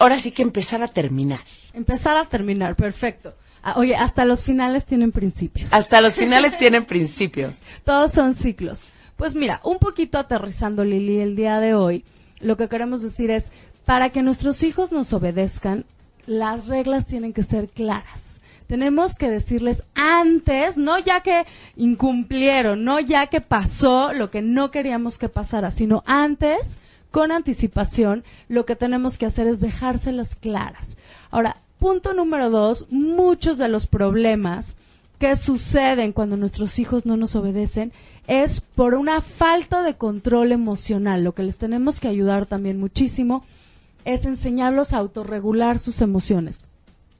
ahora sí que empezar a terminar. Empezar a terminar, perfecto. Ah, oye, hasta los finales tienen principios. Hasta los finales tienen principios. Todos son ciclos. Pues mira, un poquito aterrizando, Lili, el día de hoy lo que queremos decir es, para que nuestros hijos nos obedezcan, las reglas tienen que ser claras. Tenemos que decirles antes, no ya que incumplieron, no ya que pasó lo que no queríamos que pasara, sino antes, con anticipación, lo que tenemos que hacer es dejárselas claras. Ahora, punto número dos, muchos de los problemas que suceden cuando nuestros hijos no nos obedecen es por una falta de control emocional. Lo que les tenemos que ayudar también muchísimo es enseñarlos a autorregular sus emociones.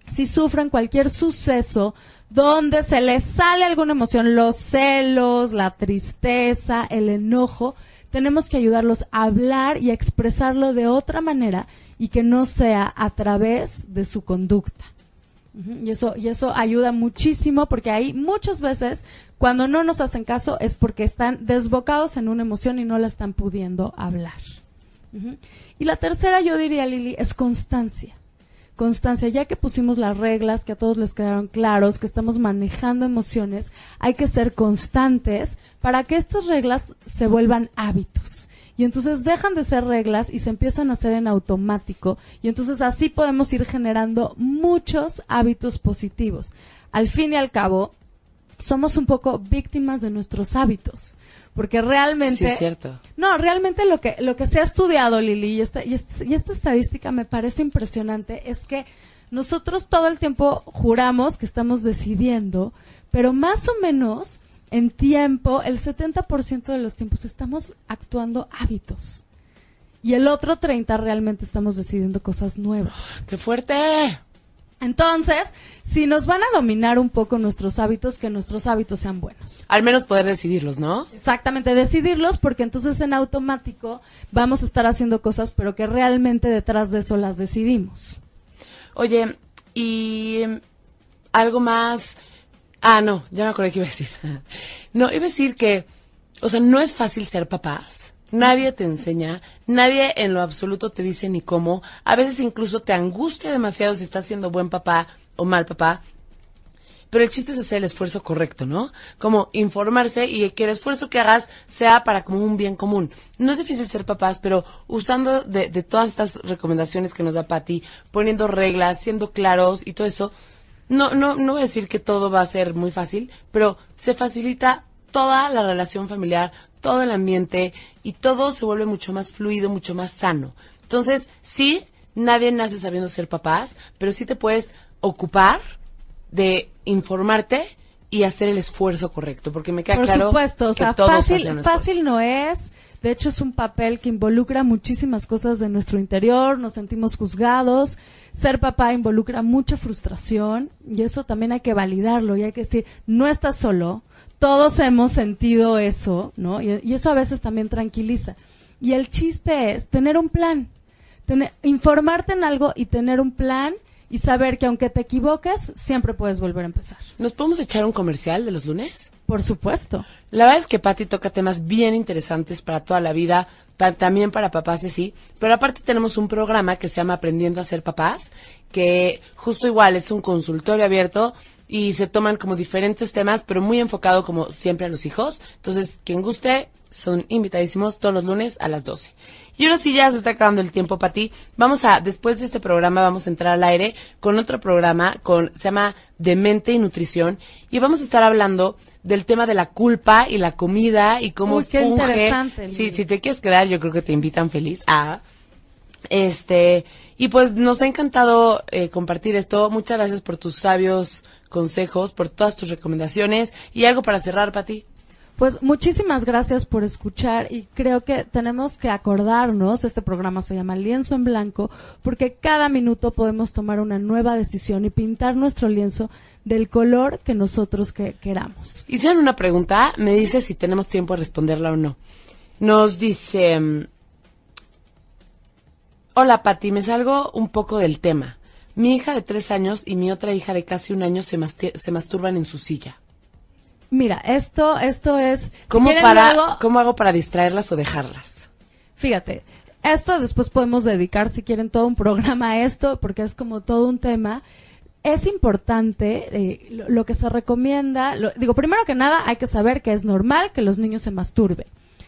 Si sufren cualquier suceso donde se les sale alguna emoción, los celos, la tristeza, el enojo, tenemos que ayudarlos a hablar y a expresarlo de otra manera y que no sea a través de su conducta. Y eso, y eso ayuda muchísimo porque ahí muchas veces cuando no nos hacen caso es porque están desbocados en una emoción y no la están pudiendo hablar. Y la tercera yo diría, Lili, es constancia. Constancia, ya que pusimos las reglas, que a todos les quedaron claros, que estamos manejando emociones, hay que ser constantes para que estas reglas se vuelvan hábitos y entonces dejan de ser reglas y se empiezan a hacer en automático y entonces así podemos ir generando muchos hábitos positivos. Al fin y al cabo, somos un poco víctimas de nuestros hábitos, porque realmente sí, es cierto. No, realmente lo que lo que se ha estudiado Lili y esta, y esta y esta estadística me parece impresionante es que nosotros todo el tiempo juramos que estamos decidiendo, pero más o menos en tiempo, el 70% de los tiempos estamos actuando hábitos. Y el otro 30 realmente estamos decidiendo cosas nuevas. ¡Qué fuerte! Entonces, si nos van a dominar un poco nuestros hábitos, que nuestros hábitos sean buenos. Al menos poder decidirlos, ¿no? Exactamente, decidirlos, porque entonces en automático vamos a estar haciendo cosas, pero que realmente detrás de eso las decidimos. Oye, y algo más Ah, no, ya me acordé que iba a decir. No, iba a decir que, o sea, no es fácil ser papás. Nadie te enseña, nadie en lo absoluto te dice ni cómo. A veces incluso te angustia demasiado si estás siendo buen papá o mal papá. Pero el chiste es hacer el esfuerzo correcto, ¿no? Como informarse y que el esfuerzo que hagas sea para como un bien común. No es difícil ser papás, pero usando de, de todas estas recomendaciones que nos da Patti, poniendo reglas, siendo claros y todo eso, no, no, no voy a decir que todo va a ser muy fácil, pero se facilita toda la relación familiar, todo el ambiente y todo se vuelve mucho más fluido, mucho más sano. Entonces, sí, nadie nace sabiendo ser papás, pero sí te puedes ocupar de informarte y hacer el esfuerzo correcto, porque me queda claro supuesto, o sea, fácil, fácil no es. De hecho, es un papel que involucra muchísimas cosas de nuestro interior, nos sentimos juzgados, ser papá involucra mucha frustración y eso también hay que validarlo y hay que decir, no estás solo, todos hemos sentido eso, ¿no? Y, eso a veces también tranquiliza. Y el chiste es tener un plan, tener, informarte en algo y tener un plan y saber que aunque te equivoques, siempre puedes volver a empezar. ¿Nos podemos echar un comercial de los lunes? Por supuesto. La verdad es que Patti toca temas bien interesantes para toda la vida, también para papás y sí, pero aparte tenemos un programa que se llama Aprendiendo a ser papás, que justo igual es un consultorio abierto y se toman como diferentes temas, pero muy enfocado como siempre a los hijos. Entonces, quien guste, son invitadísimos todos los lunes a las 12. Y ahora sí ya se está acabando el tiempo para ti. Vamos a, después de este programa, vamos a entrar al aire con otro programa, con, se llama Demente y Nutrición, y vamos a estar hablando del tema de la culpa y la comida y cómo Uy, qué funge. Sí, si te quieres quedar, yo creo que te invitan feliz a Este, y pues nos ha encantado eh, compartir esto. Muchas gracias por tus sabios consejos, por todas tus recomendaciones. Y algo para cerrar, Pati. Pues muchísimas gracias por escuchar y creo que tenemos que acordarnos, este programa se llama Lienzo en Blanco, porque cada minuto podemos tomar una nueva decisión y pintar nuestro lienzo del color que nosotros que queramos. Hicieron una pregunta, me dice si tenemos tiempo de responderla o no. Nos dice, mm, hola Pati, me salgo un poco del tema. Mi hija de tres años y mi otra hija de casi un año se masturban en su silla. Mira, esto, esto es. ¿Cómo, para, ¿Cómo hago para distraerlas o dejarlas? Fíjate, esto después podemos dedicar, si quieren, todo un programa a esto, porque es como todo un tema. Es importante eh, lo, que se recomienda. digo, primero que nada, hay que saber que es normal que los niños se masturben.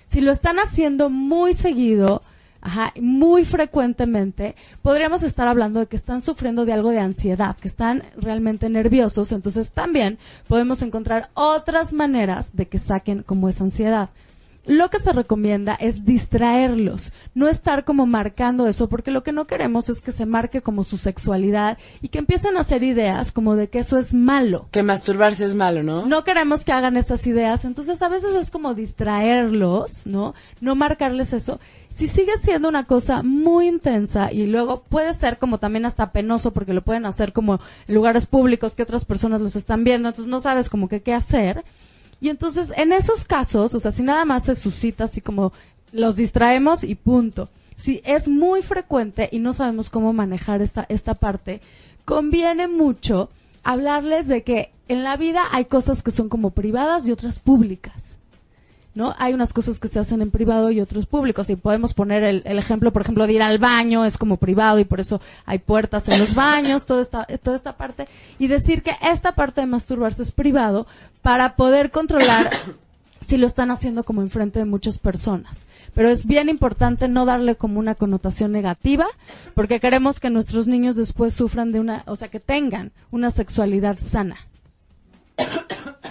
Si lo están haciendo muy seguido, Ajá, muy frecuentemente podríamos estar hablando de que están sufriendo de algo de ansiedad, que están realmente nerviosos, entonces también podemos encontrar otras maneras de que saquen como esa ansiedad lo que se recomienda es distraerlos, no estar como marcando eso, porque lo que no queremos es que se marque como su sexualidad y que empiecen a hacer ideas como de que eso es malo. Que masturbarse es malo, ¿no? No queremos que hagan esas ideas, entonces a veces es como distraerlos, ¿no? No marcarles eso. Si sigue siendo una cosa muy intensa y luego puede ser como también hasta penoso porque lo pueden hacer como en lugares públicos que otras personas los están viendo, entonces no sabes como que qué hacer y entonces, en esos casos, o sea, si nada más se suscita así como los distraemos y punto. Si es muy frecuente y no sabemos cómo manejar esta, esta parte, conviene mucho hablarles de que en la vida hay cosas que son como privadas y otras públicas. ¿no? Hay unas cosas que se hacen en privado y otros públicos. Y podemos poner el, ejemplo, por ejemplo, de ir al baño, es como privado y por eso hay puertas en los baños, toda esta, toda esta parte. Y decir que esta parte de masturbarse es privado para poder controlar si lo están haciendo como enfrente de muchas personas. Pero es bien importante no darle como una connotación negativa, porque queremos que nuestros niños después sufran de una, o sea, que tengan una sexualidad sana.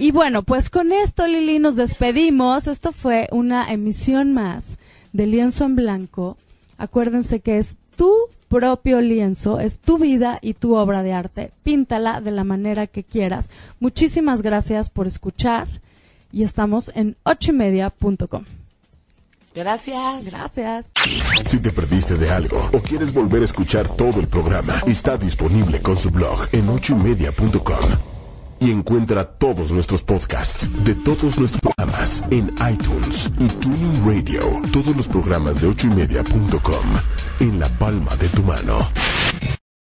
Y bueno, pues con esto, Lili, nos despedimos. Esto fue una emisión más de Lienzo en Blanco. Acuérdense que es tu propio lienzo, es tu vida y tu obra de arte. Píntala de la manera que quieras. Muchísimas gracias por escuchar y estamos en ochoymedia.com. Gracias. Gracias. Si te perdiste de algo o quieres volver a escuchar todo el programa, está disponible con su blog en ochoymedia.com y encuentra todos nuestros podcasts de todos nuestros programas en iTunes y Tuning Radio. Todos los programas de ochoymedia.com en la palma de tu mano.